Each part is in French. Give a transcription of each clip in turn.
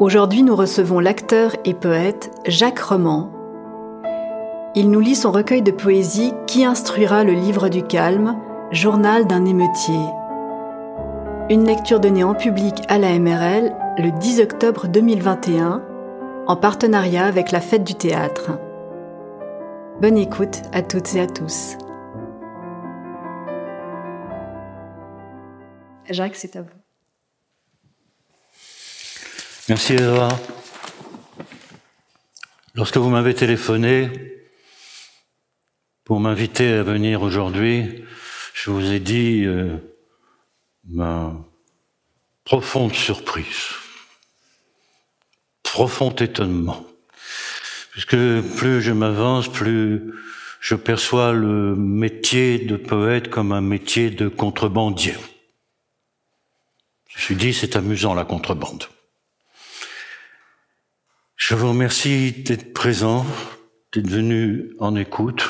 Aujourd'hui, nous recevons l'acteur et poète Jacques Roman. Il nous lit son recueil de poésie Qui instruira le livre du calme, journal d'un émeutier. Une lecture donnée en public à la MRL le 10 octobre 2021 en partenariat avec la Fête du théâtre. Bonne écoute à toutes et à tous. Jacques, c'est à vous. Merci Eva. Lorsque vous m'avez téléphoné pour m'inviter à venir aujourd'hui, je vous ai dit euh, ma profonde surprise, profond étonnement. Puisque plus je m'avance, plus je perçois le métier de poète comme un métier de contrebandier. Je me suis dit, c'est amusant la contrebande. Je vous remercie d'être présent, d'être venu en écoute.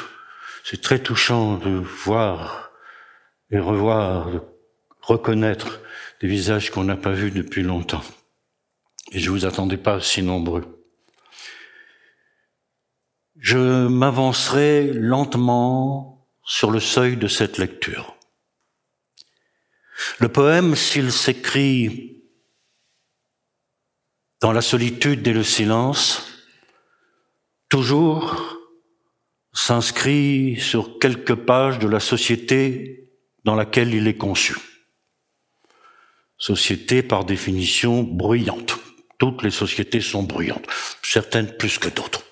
C'est très touchant de voir et revoir, de reconnaître des visages qu'on n'a pas vus depuis longtemps. Et je vous attendais pas si nombreux. Je m'avancerai lentement sur le seuil de cette lecture. Le poème, s'il s'écrit dans la solitude et le silence, toujours s'inscrit sur quelques pages de la société dans laquelle il est conçu. Société par définition bruyante. Toutes les sociétés sont bruyantes, certaines plus que d'autres.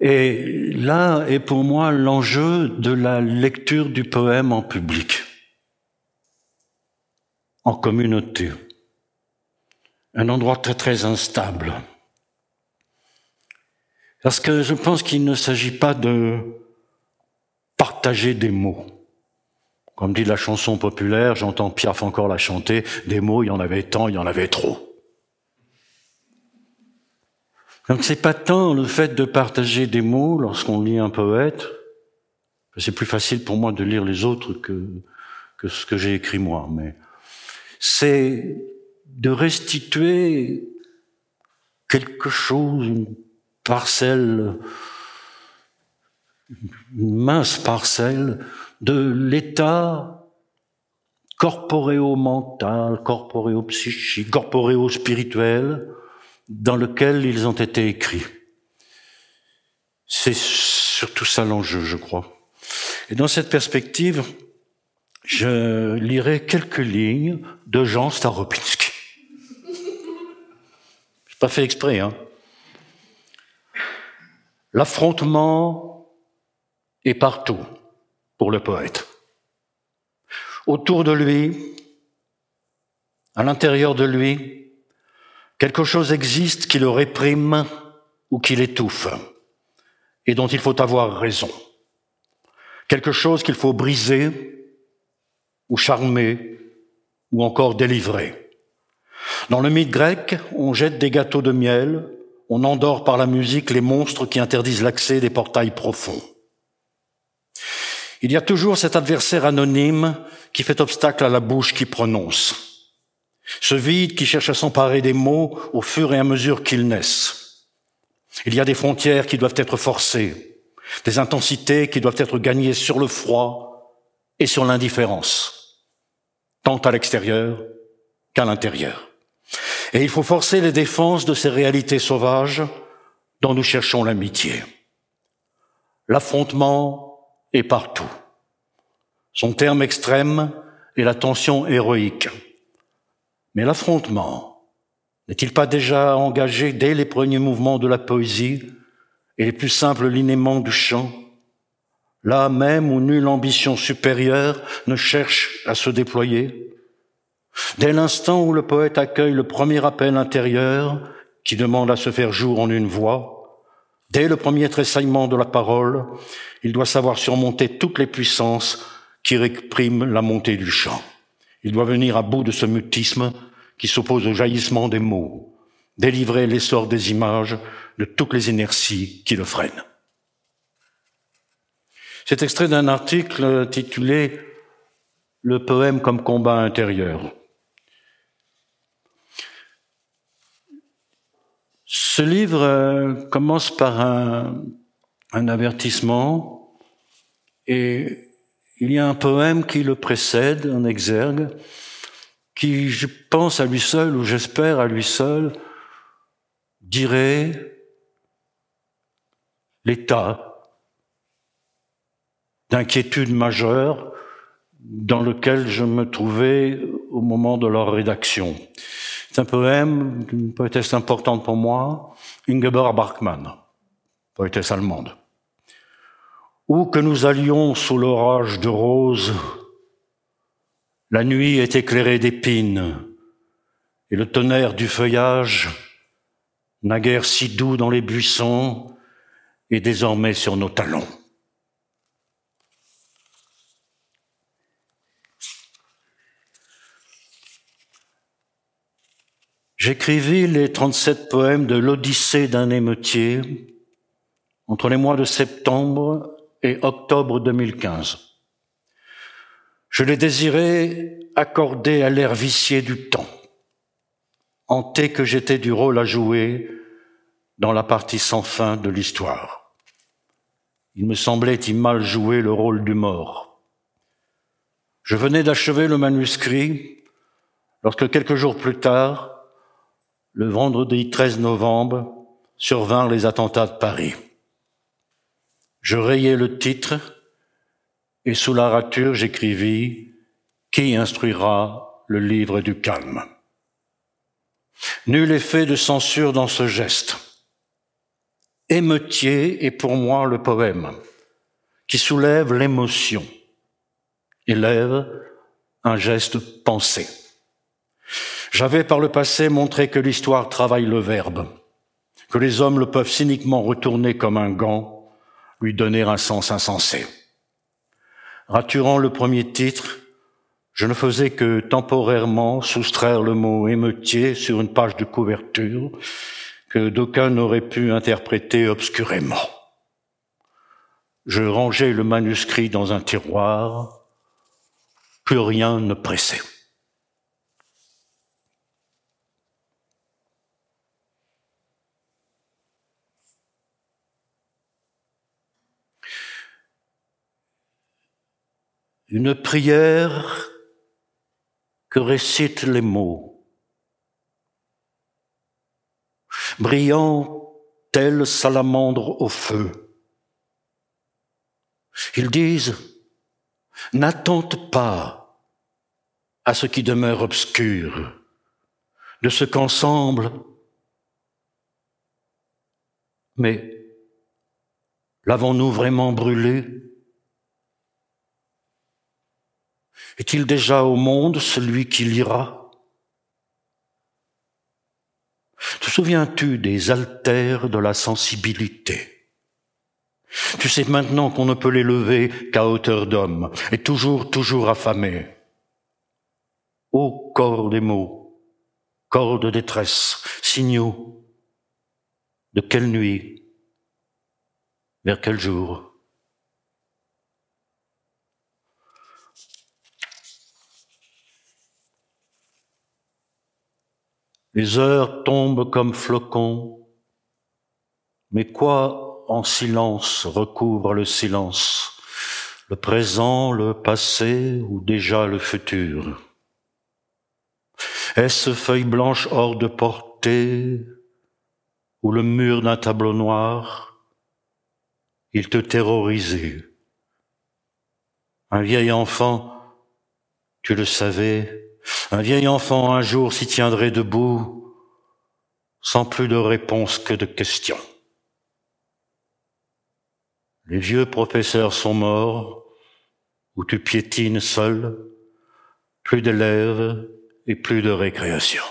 Et là est pour moi l'enjeu de la lecture du poème en public, en communauté un endroit très très instable. Parce que je pense qu'il ne s'agit pas de partager des mots. Comme dit la chanson populaire, j'entends Piaf encore la chanter, des mots, il y en avait tant, il y en avait trop. Donc c'est pas tant le fait de partager des mots lorsqu'on lit un poète, c'est plus facile pour moi de lire les autres que, que ce que j'ai écrit moi, mais c'est de restituer quelque chose, une parcelle, une mince parcelle de l'état corporéo-mental, corporéo-psychique, corporéo-spirituel dans lequel ils ont été écrits. C'est surtout ça l'enjeu, je crois. Et dans cette perspective, je lirai quelques lignes de Jean Staropinski pas fait exprès, hein. L'affrontement est partout pour le poète. Autour de lui, à l'intérieur de lui, quelque chose existe qui le réprime ou qui l'étouffe et dont il faut avoir raison. Quelque chose qu'il faut briser ou charmer ou encore délivrer. Dans le mythe grec, on jette des gâteaux de miel, on endort par la musique les monstres qui interdisent l'accès des portails profonds. Il y a toujours cet adversaire anonyme qui fait obstacle à la bouche qui prononce. Ce vide qui cherche à s'emparer des mots au fur et à mesure qu'ils naissent. Il y a des frontières qui doivent être forcées, des intensités qui doivent être gagnées sur le froid et sur l'indifférence, tant à l'extérieur qu'à l'intérieur. Et il faut forcer les défenses de ces réalités sauvages dont nous cherchons l'amitié. L'affrontement est partout. Son terme extrême est la tension héroïque. Mais l'affrontement n'est-il pas déjà engagé dès les premiers mouvements de la poésie et les plus simples linéaments du chant, là même où nulle ambition supérieure ne cherche à se déployer Dès l'instant où le poète accueille le premier appel intérieur qui demande à se faire jour en une voix, dès le premier tressaillement de la parole, il doit savoir surmonter toutes les puissances qui répriment la montée du chant. Il doit venir à bout de ce mutisme qui s'oppose au jaillissement des mots, délivrer l'essor des images de toutes les inerties qui le freinent. C'est extrait d'un article intitulé Le poème comme combat intérieur Ce livre euh, commence par un, un avertissement et il y a un poème qui le précède, un exergue, qui, je pense à lui seul, ou j'espère à lui seul, dirait l'état d'inquiétude majeure dans lequel je me trouvais au moment de leur rédaction. C'est un poème d'une poétesse importante pour moi, Ingeborg Bachmann, poétesse allemande. Où que nous allions sous l'orage de roses, la nuit est éclairée d'épines, et le tonnerre du feuillage, naguère si doux dans les buissons, est désormais sur nos talons. J'écrivis les 37 poèmes de l'Odyssée d'un émeutier entre les mois de septembre et octobre 2015. Je les désirais accordés à l'air vicié du temps, hanté que j'étais du rôle à jouer dans la partie sans fin de l'histoire. Il me semblait y mal jouer le rôle du mort. Je venais d'achever le manuscrit lorsque quelques jours plus tard, le vendredi 13 novembre, survinrent les attentats de Paris. Je rayai le titre et sous la rature j'écrivis Qui instruira le livre du calme? Nul effet de censure dans ce geste. Émeutier est pour moi le poème qui soulève l'émotion, élève un geste pensé. J'avais par le passé montré que l'histoire travaille le verbe, que les hommes le peuvent cyniquement retourner comme un gant, lui donner un sens insensé. Raturant le premier titre, je ne faisais que temporairement soustraire le mot émeutier sur une page de couverture que d'aucuns n'auraient pu interpréter obscurément. Je rangeais le manuscrit dans un tiroir, plus rien ne pressait. Une prière que récitent les mots, brillant telle salamandre au feu. Ils disent, n'attente pas à ce qui demeure obscur, de ce qu'ensemble, mais l'avons-nous vraiment brûlé? Est-il déjà au monde celui qui lira? Te souviens-tu des altères de la sensibilité? Tu sais maintenant qu'on ne peut les lever qu'à hauteur d'homme, et toujours, toujours affamé. Ô corps des mots, corps de détresse, signaux, de quelle nuit, vers quel jour? Les heures tombent comme flocons, mais quoi en silence recouvre le silence? Le présent, le passé ou déjà le futur? Est-ce feuille blanche hors de portée ou le mur d'un tableau noir? Il te terrorisait. Un vieil enfant, tu le savais, un vieil enfant un jour s'y tiendrait debout, sans plus de réponses que de questions. Les vieux professeurs sont morts, où tu piétines seul, plus d'élèves et plus de récréation.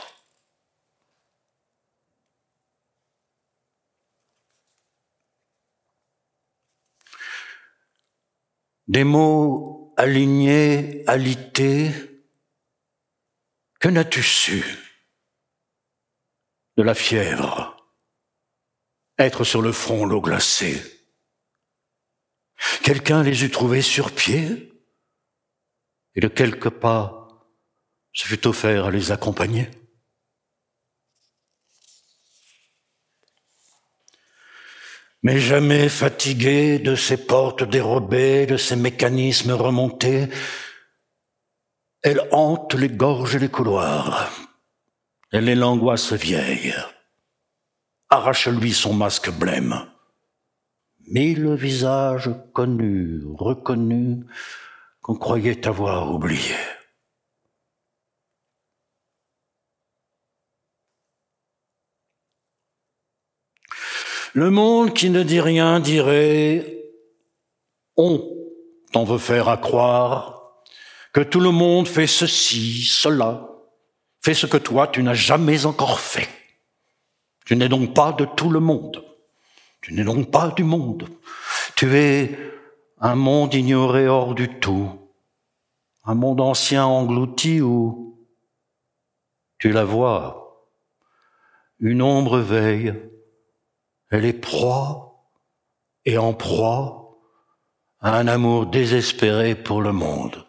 Des mots alignés, alités, que n'as-tu su de la fièvre? Être sur le front l'eau glacée. Quelqu'un les eût trouvés sur pied? Et de quelques pas se fut offert à les accompagner? Mais jamais fatiguée de ses portes dérobées, de ses mécanismes remontés, elle hante les gorges et les couloirs. Elle est l'angoisse vieille. Arrache-lui son masque blême. Mille visages connus, reconnus, qu'on croyait avoir oubliés. Le monde qui ne dit rien dirait on t'en veut faire à croire que tout le monde fait ceci, cela, fait ce que toi tu n'as jamais encore fait. Tu n'es donc pas de tout le monde. Tu n'es donc pas du monde. Tu es un monde ignoré hors du tout. Un monde ancien englouti où tu la vois. Une ombre veille elle est proie et en proie à un amour désespéré pour le monde.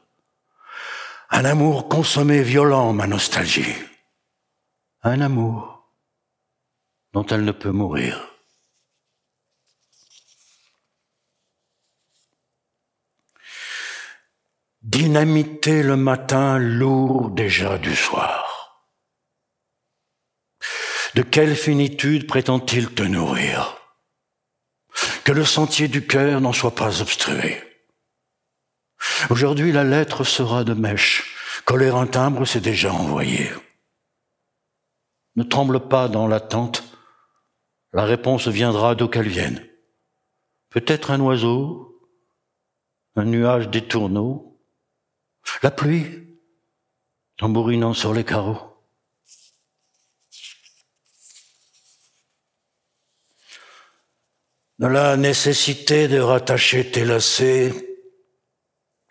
Un amour consommé violent, ma nostalgie. Un amour dont elle ne peut mourir. Dynamité le matin lourd déjà du soir. De quelle finitude prétend-il te nourrir? Que le sentier du cœur n'en soit pas obstrué. Aujourd'hui, la lettre sera de mèche. Coller un timbre, c'est déjà envoyé. Ne tremble pas dans l'attente. La réponse viendra d'où qu'elle vienne. Peut-être un oiseau, un nuage des tourneaux, la pluie tambourinant sur les carreaux. de la nécessité de rattacher tes lacets,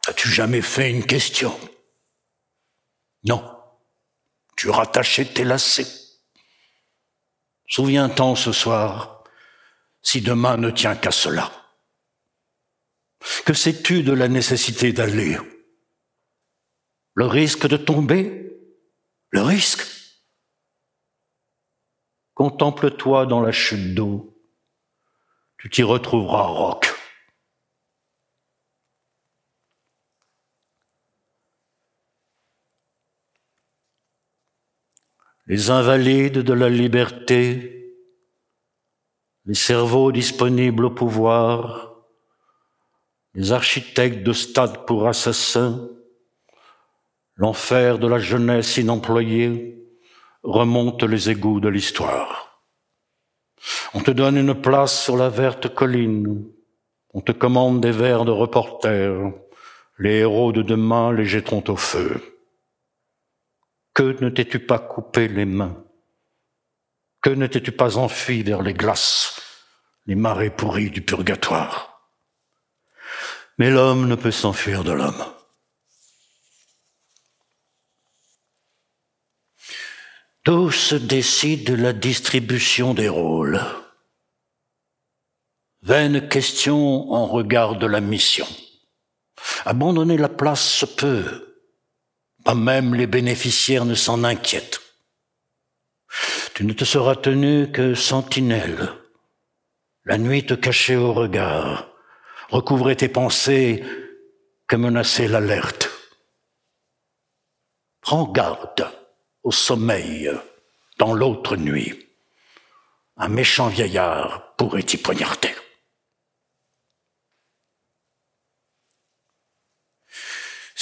as-tu jamais fait une question? Non. Tu rattachais tes lacets. Souviens-t'en ce soir, si demain ne tient qu'à cela. Que sais-tu de la nécessité d'aller? Le risque de tomber? Le risque? Contemple-toi dans la chute d'eau tu t'y retrouveras, Roc. Les invalides de la liberté, les cerveaux disponibles au pouvoir, les architectes de stade pour assassins, l'enfer de la jeunesse inemployée remonte les égouts de l'histoire. On te donne une place sur la verte colline. On te commande des vers de reporter. Les héros de demain les jetteront au feu. Que ne t'es-tu pas coupé les mains? Que ne t'es-tu pas enfui vers les glaces, les marées pourries du purgatoire? Mais l'homme ne peut s'enfuir de l'homme. Tout se décide de la distribution des rôles. Vaine question en regard de la mission. Abandonner la place se peut. Pas même les bénéficiaires ne s'en inquiètent. Tu ne te seras tenu que sentinelle. La nuit te cachait au regard, recouvrait tes pensées que menaçait l'alerte. Prends garde au sommeil dans l'autre nuit. Un méchant vieillard pourrait y poignarder.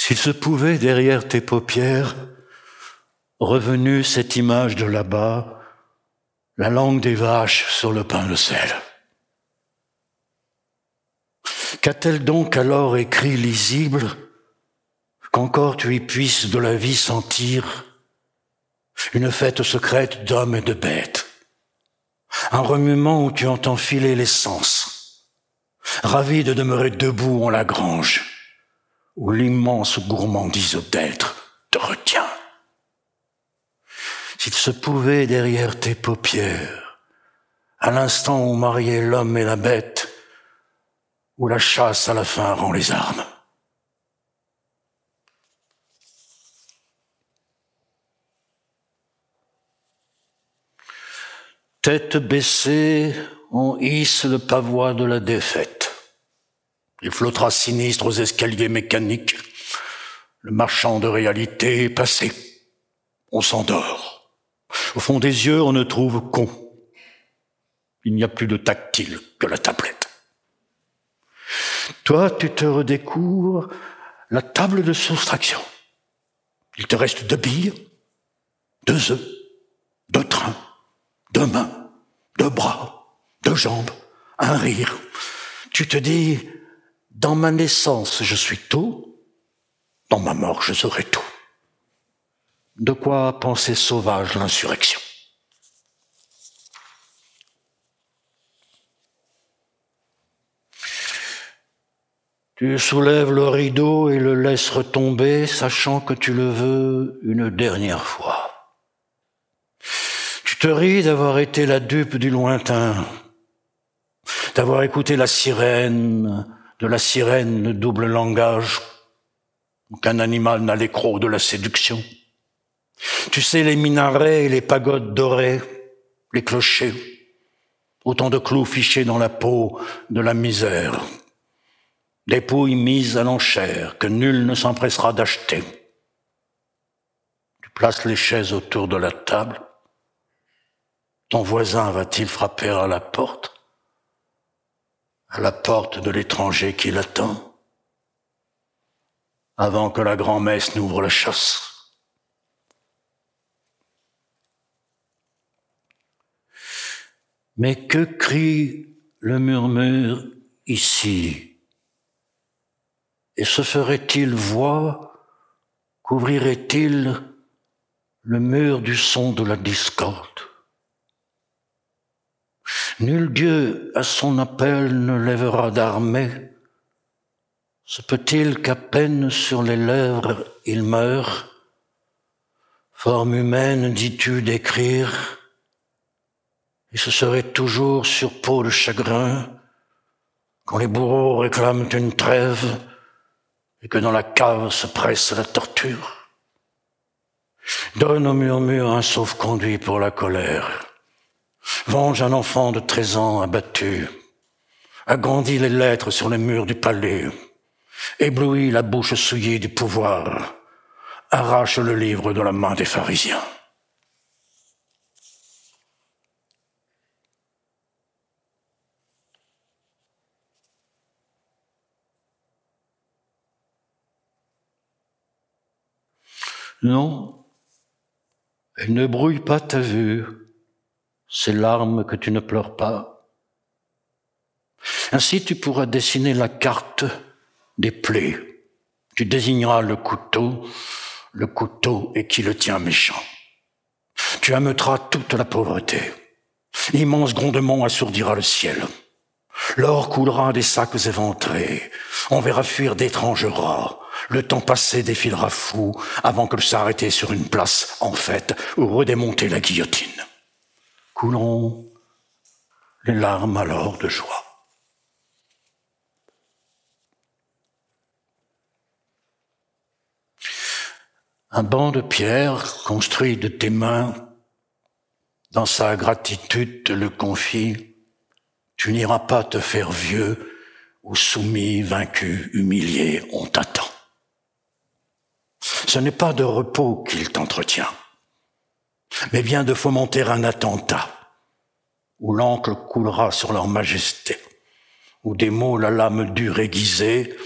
S'il se pouvait derrière tes paupières, revenue cette image de là-bas, la langue des vaches sur le pain de sel. Qu'a-t-elle donc alors écrit lisible qu'encore tu y puisses de la vie sentir une fête secrète d'hommes et de bêtes, un remuement où tu entends filer les sens, ravi de demeurer debout en la grange, où l'immense gourmandise d'être te retient. S'il se pouvait derrière tes paupières, à l'instant où mariait l'homme et la bête, où la chasse à la fin rend les armes. Tête baissée, on hisse le pavois de la défaite. Il flottera sinistre aux escaliers mécaniques. Le marchand de réalité est passé. On s'endort. Au fond des yeux, on ne trouve con. Il n'y a plus de tactile que la tablette. Toi, tu te redécouvres la table de soustraction. Il te reste deux billes, deux œufs, deux trains, deux mains, deux bras, deux jambes, un rire. Tu te dis, dans ma naissance, je suis tout, dans ma mort, je serai tout. De quoi penser sauvage l'insurrection? Tu soulèves le rideau et le laisses retomber, sachant que tu le veux une dernière fois. Tu te ris d'avoir été la dupe du lointain, d'avoir écouté la sirène, de la sirène le double langage, qu'un animal n'a l'écrou de la séduction. Tu sais les minarets et les pagodes dorées, les clochers, autant de clous fichés dans la peau de la misère, dépouilles mises à l'enchère que nul ne s'empressera d'acheter. Tu places les chaises autour de la table. Ton voisin va-t-il frapper à la porte? À la porte de l'étranger qui l'attend Avant que la grand-messe n'ouvre la chasse. Mais que crie le murmure ici? Et se ferait-il voix, couvrirait-il le mur du son de la discorde? Nul Dieu à son appel ne lèvera d'armée. Se peut-il qu'à peine sur les lèvres il meurt Forme humaine, dis-tu, d'écrire, et ce serait toujours sur peau de chagrin, quand les bourreaux réclament une trêve, et que dans la cave se presse la torture. Donne au murmure un sauf-conduit pour la colère. Venge un enfant de treize ans abattu. Agrandis les lettres sur les murs du palais. Éblouis la bouche souillée du pouvoir. Arrache le livre de la main des pharisiens. Non, elle ne brouille pas ta vue, ces larmes que tu ne pleures pas. Ainsi tu pourras dessiner la carte des plaies. Tu désigneras le couteau, le couteau et qui le tient méchant. Tu ameuteras toute la pauvreté. L'immense grondement assourdira le ciel. L'or coulera des sacs éventrés. On verra fuir d'étranges rats. Le temps passé défilera fou avant que de s'arrêter sur une place en fête ou redémonter la guillotine. Coulons les larmes alors de joie. Un banc de pierre construit de tes mains, dans sa gratitude te le confie, tu n'iras pas te faire vieux ou soumis, vaincu, humilié, on t'attend. Ce n'est pas de repos qu'il t'entretient, mais bien de fomenter un attentat, où l'encre coulera sur leur majesté, où des mots la lame dure aiguisée,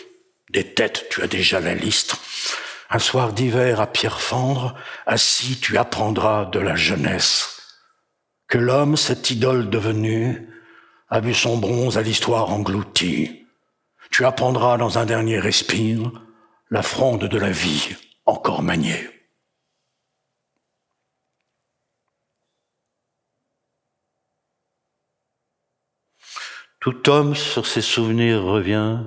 des têtes tu as déjà la liste, un soir d'hiver à pierre fendre, assis tu apprendras de la jeunesse, que l'homme, cette idole devenue, a vu son bronze à l'histoire engloutie. Tu apprendras dans un dernier respire la fronde de la vie encore maniée. Tout homme sur ses souvenirs revient,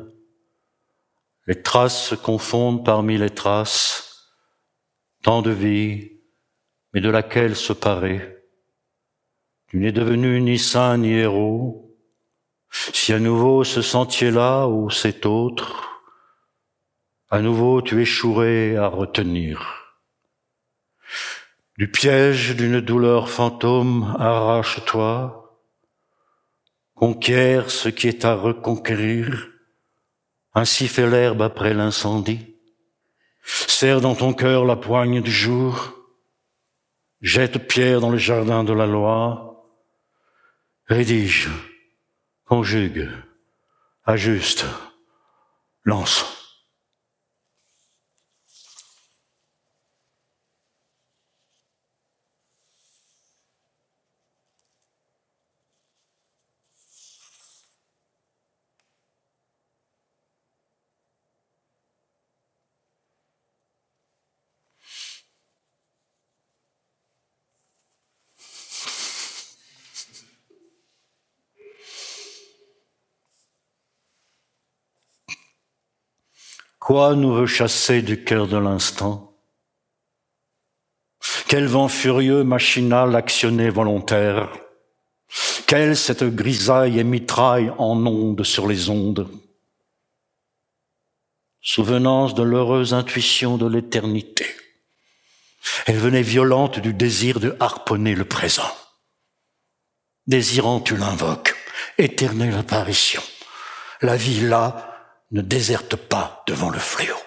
les traces se confondent parmi les traces, tant de vie, mais de laquelle se parer? Tu n'es devenu ni saint ni héros, si à nouveau ce sentier-là ou cet autre, à nouveau tu échouerais à retenir. Du piège d'une douleur fantôme, arrache-toi, conquiert ce qui est à reconquérir, ainsi fait l'herbe après l'incendie. Serre dans ton cœur la poigne du jour, jette pierre dans le jardin de la loi, rédige, conjugue, ajuste, lance. Quoi nous veut chasser du cœur de l'instant? Quel vent furieux, machinal, actionné, volontaire? Quelle cette grisaille et mitraille en ondes sur les ondes? Souvenance de l'heureuse intuition de l'éternité. Elle venait violente du désir de harponner le présent. Désirant, tu l'invoques, éternelle apparition. La vie là, ne déserte pas devant le fléau.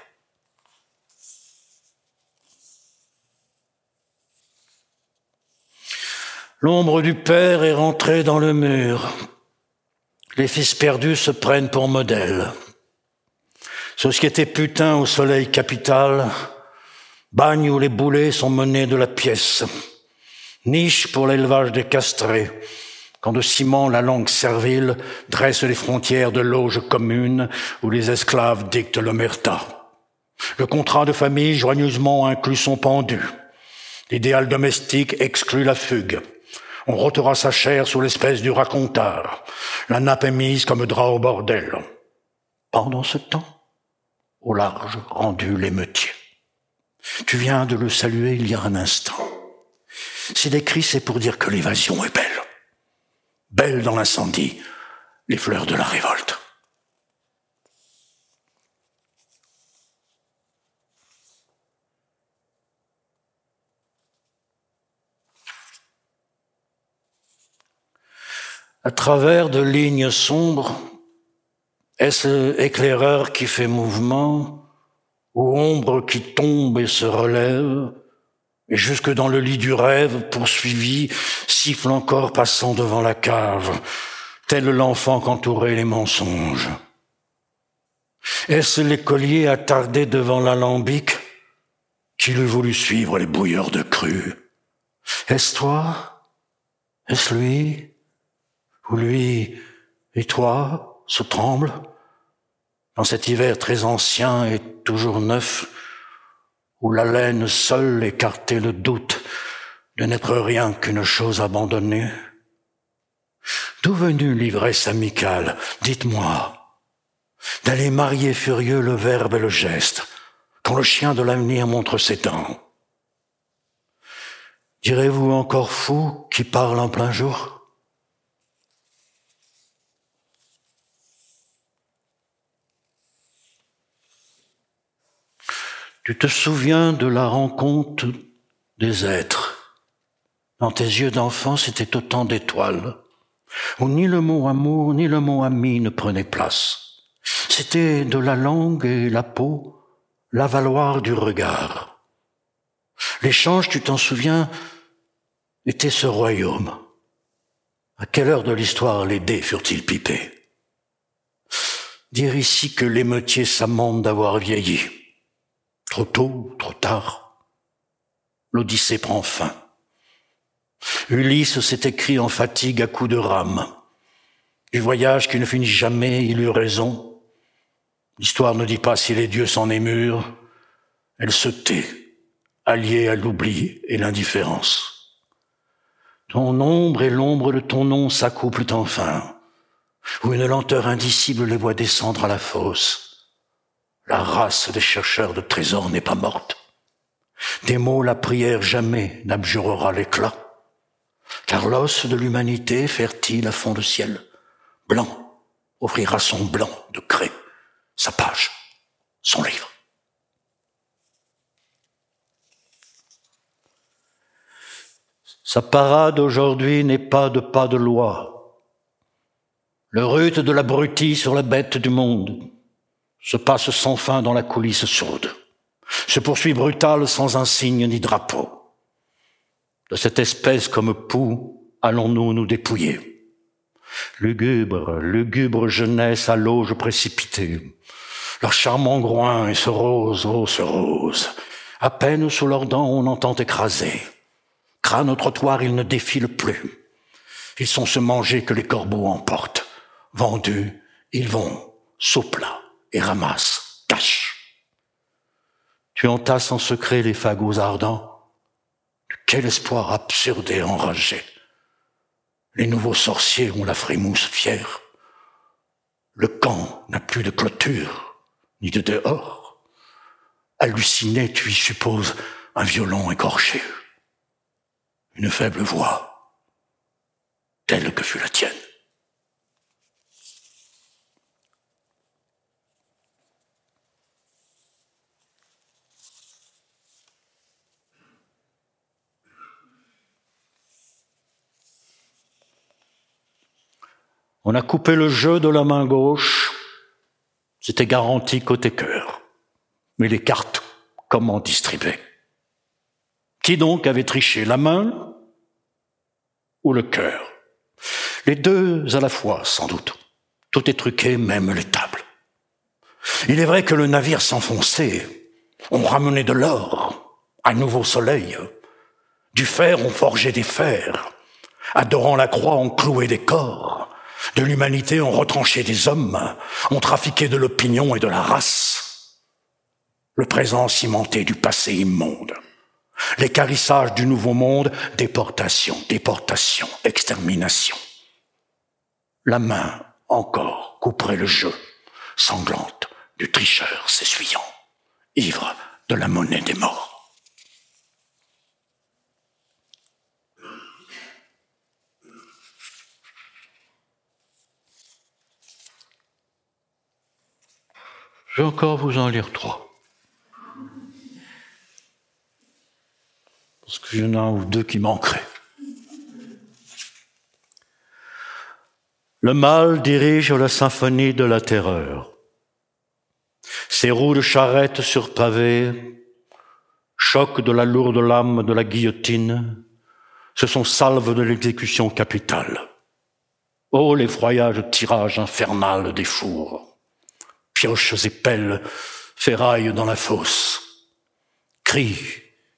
L'ombre du Père est rentrée dans le mur. Les fils perdus se prennent pour modèle. Société putain au soleil capital, bagne où les boulets sont menés de la pièce, niche pour l'élevage des castrés, quand de ciment la langue servile dresse les frontières de loges communes où les esclaves dictent l'omerta. Le contrat de famille joigneusement inclut son pendu. L'idéal domestique exclut la fugue. On rotera sa chair sous l'espèce du racontard. La nappe est mise comme drap au bordel. Pendant ce temps, au large rendu l'émeutier. Tu viens de le saluer il y a un instant. Si des c'est pour dire que l'évasion est belle belles dans l'incendie, les fleurs de la révolte. À travers de lignes sombres, est-ce éclaireur qui fait mouvement, ou ombre qui tombe et se relève, et jusque dans le lit du rêve, poursuivi, siffle encore passant devant la cave, tel l'enfant qu'entouraient les mensonges. Est-ce l'écolier attardé devant l'alambic qu'il eût voulu suivre les bouilleurs de cru? Est-ce toi? Est-ce lui? Ou lui et toi se tremblent? Dans cet hiver très ancien et toujours neuf où la laine seule écartait le doute de n'être rien qu'une chose abandonnée D'où venue l'ivresse amicale? Dites-moi. D'aller marier furieux le verbe et le geste, quand le chien de l'avenir montre ses dents. Direz-vous encore fou qui parle en plein jour? Tu te souviens de la rencontre des êtres? Dans tes yeux d'enfant, c'était autant d'étoiles, où ni le mot amour, ni le mot ami ne prenaient place. C'était de la langue et la peau, l'avaloir du regard. L'échange, tu t'en souviens, était ce royaume. À quelle heure de l'histoire les dés furent-ils pipés? Dire ici que l'émeutier s'amende d'avoir vieilli. Trop tôt, trop tard, l'Odyssée prend fin. Ulysse s'est écrit en fatigue à coups de rame. Du voyage qui ne finit jamais, il eut raison. L'histoire ne dit pas si les dieux s'en émurent. Elle se tait, alliée à l'oubli et l'indifférence. Ton ombre et l'ombre de ton nom s'accouplent enfin, où une lenteur indicible les voit descendre à la fosse. La race des chercheurs de trésors n'est pas morte. Des mots la prière jamais n'abjurera l'éclat. Car l'os de l'humanité, fertile à fond de ciel, blanc, offrira son blanc de craie, sa page, son livre. Sa parade aujourd'hui n'est pas de pas de loi. Le rut de l'abruti sur la bête du monde se passe sans fin dans la coulisse sourde, se poursuit brutal sans un signe ni drapeau. De cette espèce comme poux, allons-nous nous dépouiller Lugubre, lugubre jeunesse à l'auge précipitée, leur charmant groin et ce rose, oh ce rose, à peine sous leurs dents on entend écraser. Crâne au trottoir, ils ne défilent plus. Ils sont se manger que les corbeaux emportent. Vendus, ils vont, souple et ramassent, cachent. Tu entasses en secret les fagots ardents. Quel espoir absurde et enragé. Les nouveaux sorciers ont la frémousse fière. Le camp n'a plus de clôture, ni de dehors. Halluciné, tu y supposes un violon écorché, une faible voix, telle que fut la tienne. On a coupé le jeu de la main gauche. C'était garanti côté cœur. Mais les cartes, comment distribuer? Qui donc avait triché, la main ou le cœur? Les deux à la fois, sans doute. Tout est truqué, même les tables. Il est vrai que le navire s'enfonçait. On ramenait de l'or, un nouveau soleil. Du fer, on forgeait des fers. Adorant la croix, on clouait des corps. De l'humanité ont retranché des hommes, ont trafiqué de l'opinion et de la race. Le présent cimenté du passé immonde. L'écarissage du nouveau monde, déportation, déportation, extermination. La main, encore, couperait le jeu, sanglante, du tricheur s'essuyant, ivre de la monnaie des morts. Je vais encore vous en lire trois. Parce qu'il y en a un ou deux qui manqueraient. Le mal dirige la symphonie de la terreur. Ses roues de charrette sur pavé, choc de la lourde lame de la guillotine, ce sont salves de l'exécution capitale. Oh, l'effroyage tirage infernal des fours pioches et pelles, ferrailles dans la fosse. Cris,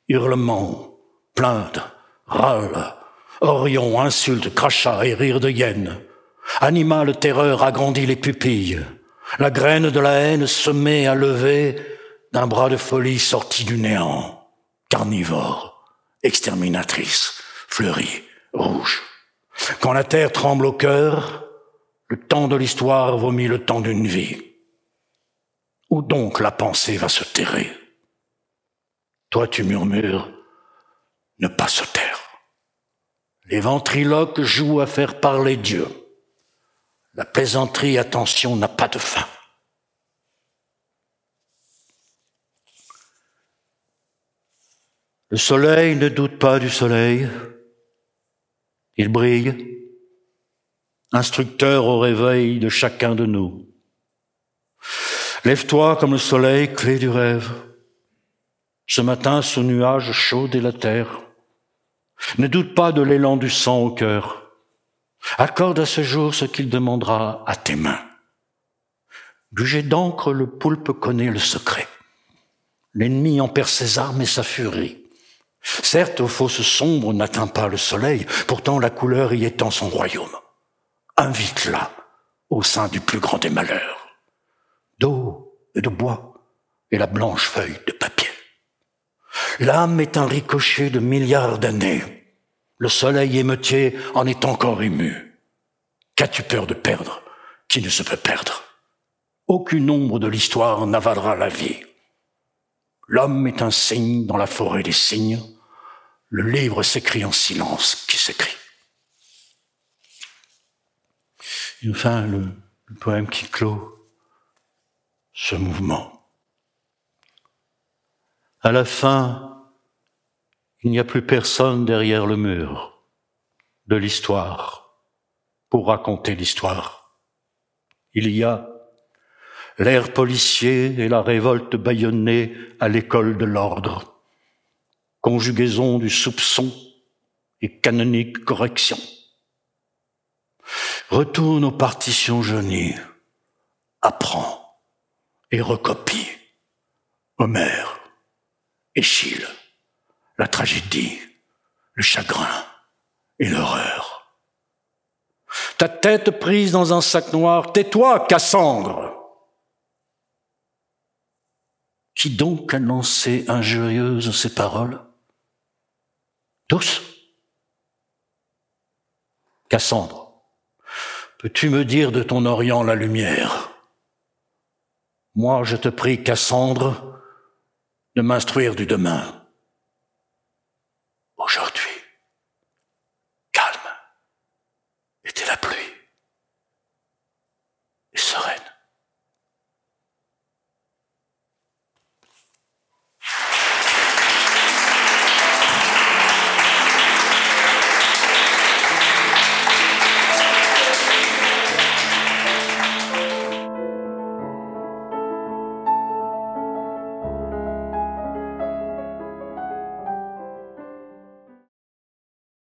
hurlements, plaintes, râles, orions, insultes, crachats et rires de hyène. Animal terreur agrandit les pupilles. La graine de la haine semée à lever d'un bras de folie sorti du néant. Carnivore, exterminatrice, fleurie, rouge. Quand la terre tremble au cœur, le temps de l'histoire vomit le temps d'une vie. Où donc la pensée va se terrer? Toi tu murmures, ne pas se taire. Les ventriloques jouent à faire parler Dieu. La plaisanterie, attention, n'a pas de fin. Le soleil ne doute pas du soleil. Il brille, instructeur au réveil de chacun de nous. Lève-toi comme le soleil, clé du rêve. Ce matin, ce nuage chaud et la terre. Ne doute pas de l'élan du sang au cœur. Accorde à ce jour ce qu'il demandera à tes mains. Du jet d'encre, le poulpe connaît le secret. L'ennemi en perd ses armes et sa furie. Certes, aux fosses sombres n'atteint pas le soleil, pourtant la couleur y étend son royaume. Invite-la au sein du plus grand des malheurs d'eau et de bois et la blanche feuille de papier. L'âme est un ricochet de milliards d'années. Le soleil émeutier en est encore ému. Qu'as-tu peur de perdre qui ne se peut perdre? Aucune ombre de l'histoire n'avalera la vie. L'homme est un signe dans la forêt des signes. Le livre s'écrit en silence qui s'écrit. enfin, le, le poème qui clôt ce mouvement. À la fin, Il n'y a plus personne derrière le mur de l'histoire pour raconter l'histoire. Il y a l'air policier et la révolte bâillonnée à l'école de l'ordre, conjugaison du soupçon et canonique correction. Retourne aux partitions jaunies, apprends et recopie Homère, Échille, la tragédie, le chagrin et l'horreur. Ta tête prise dans un sac noir, tais-toi, Cassandre. Qui donc a lancé injurieuse ces paroles? Tous Cassandre, peux-tu me dire de ton Orient la lumière? Moi, je te prie, Cassandre, de m'instruire du demain.